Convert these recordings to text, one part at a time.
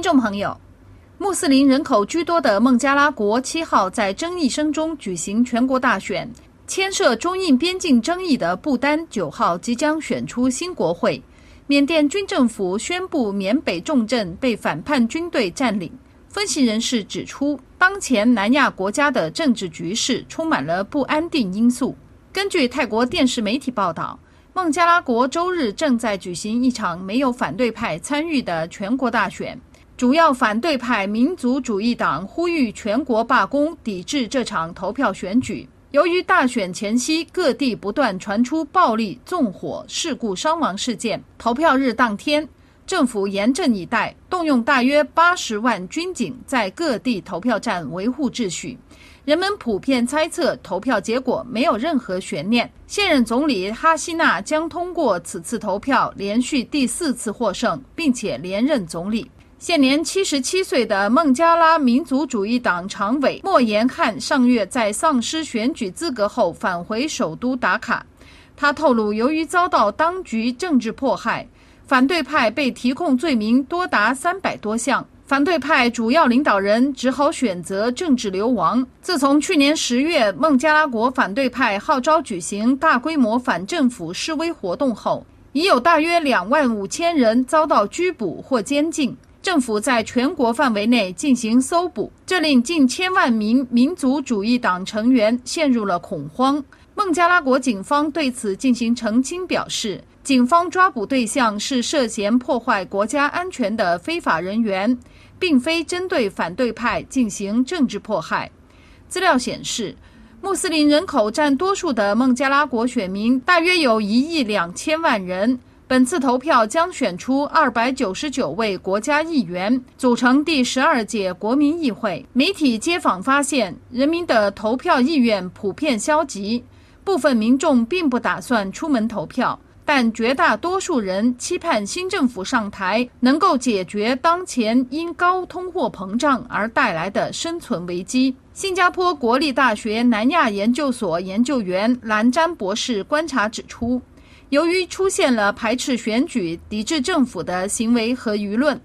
听众朋友，穆斯林人口居多的孟加拉国七号在争议声中举行全国大选，牵涉中印边境争议的不丹九号即将选出新国会。缅甸军政府宣布缅北重镇被反叛军队占领。分析人士指出，当前南亚国家的政治局势充满了不安定因素。根据泰国电视媒体报道，孟加拉国周日正在举行一场没有反对派参与的全国大选。主要反对派民族主义党呼吁全国罢工，抵制这场投票选举。由于大选前夕各地不断传出暴力、纵火、事故伤亡事件，投票日当天，政府严阵以待，动用大约八十万军警在各地投票站维护秩序。人们普遍猜测投票结果没有任何悬念，现任总理哈希娜将通过此次投票连续第四次获胜，并且连任总理。现年七十七岁的孟加拉民族主义党常委莫言汉上月在丧失选举资格后返回首都达卡。他透露，由于遭到当局政治迫害，反对派被提控罪名多达三百多项。反对派主要领导人只好选择政治流亡。自从去年十月孟加拉国反对派号召举行大规模反政府示威活动后，已有大约两万五千人遭到拘捕或监禁。政府在全国范围内进行搜捕，这令近千万名民族主义党成员陷入了恐慌。孟加拉国警方对此进行澄清，表示警方抓捕对象是涉嫌破坏国家安全的非法人员，并非针对反对派进行政治迫害。资料显示，穆斯林人口占多数的孟加拉国选民大约有一亿两千万人。本次投票将选出二百九十九位国家议员，组成第十二届国民议会。媒体街访发现，人民的投票意愿普遍消极，部分民众并不打算出门投票，但绝大多数人期盼新政府上台能够解决当前因高通货膨胀而带来的生存危机。新加坡国立大学南亚研究所研究员兰詹博士观察指出。由于出现了排斥选举、抵制政府的行为和舆论，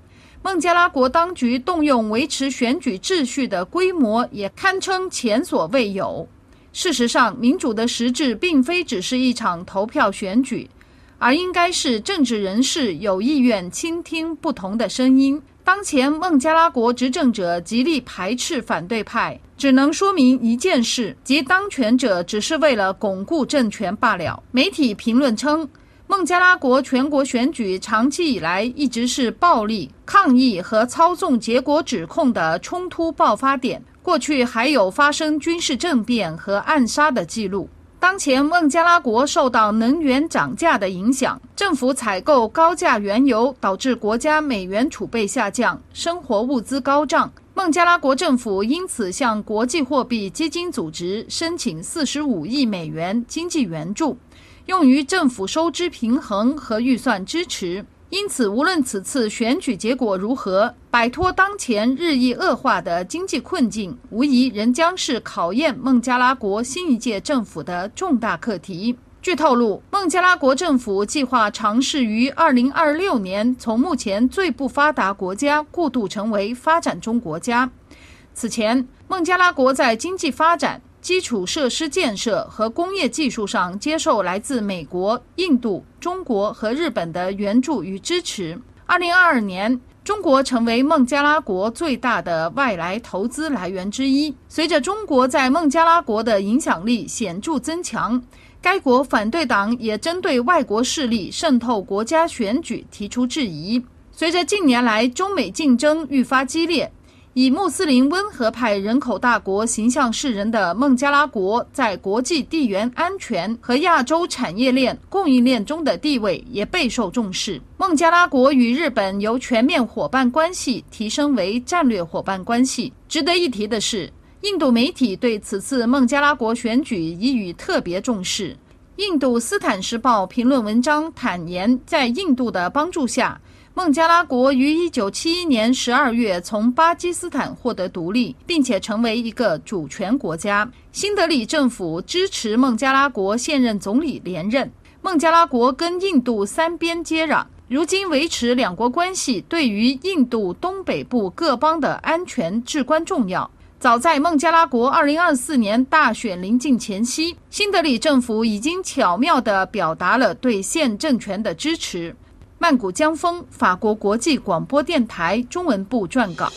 孟加拉国当局动用维持选举秩序的规模也堪称前所未有。事实上，民主的实质并非只是一场投票选举，而应该是政治人士有意愿倾听不同的声音。当前孟加拉国执政者极力排斥反对派，只能说明一件事，即当权者只是为了巩固政权罢了。媒体评论称，孟加拉国全国选举长期以来一直是暴力抗议和操纵结果指控的冲突爆发点，过去还有发生军事政变和暗杀的记录。当前孟加拉国受到能源涨价的影响，政府采购高价原油，导致国家美元储备下降，生活物资高涨。孟加拉国政府因此向国际货币基金组织申请四十五亿美元经济援助，用于政府收支平衡和预算支持。因此，无论此次选举结果如何，摆脱当前日益恶化的经济困境，无疑仍将是考验孟加拉国新一届政府的重大课题。据透露，孟加拉国政府计划尝试于2026年从目前最不发达国家过渡成为发展中国家。此前，孟加拉国在经济发展。基础设施建设和工业技术上接受来自美国、印度、中国和日本的援助与支持。二零二二年，中国成为孟加拉国最大的外来投资来源之一。随着中国在孟加拉国的影响力显著增强，该国反对党也针对外国势力渗透国家选举提出质疑。随着近年来中美竞争愈发激烈。以穆斯林温和派人口大国形象示人的孟加拉国，在国际地缘安全和亚洲产业链供应链中的地位也备受重视。孟加拉国与日本由全面伙伴关系提升为战略伙伴关系。值得一提的是，印度媒体对此次孟加拉国选举已予特别重视。印度《斯坦时报》评论文章坦言，在印度的帮助下。孟加拉国于一九七一年十二月从巴基斯坦获得独立，并且成为一个主权国家。新德里政府支持孟加拉国现任总理连任。孟加拉国跟印度三边接壤，如今维持两国关系对于印度东北部各邦的安全至关重要。早在孟加拉国2024年大选临近前夕，新德里政府已经巧妙地表达了对现政权的支持。曼谷江峰，法国国际广播电台中文部撰稿。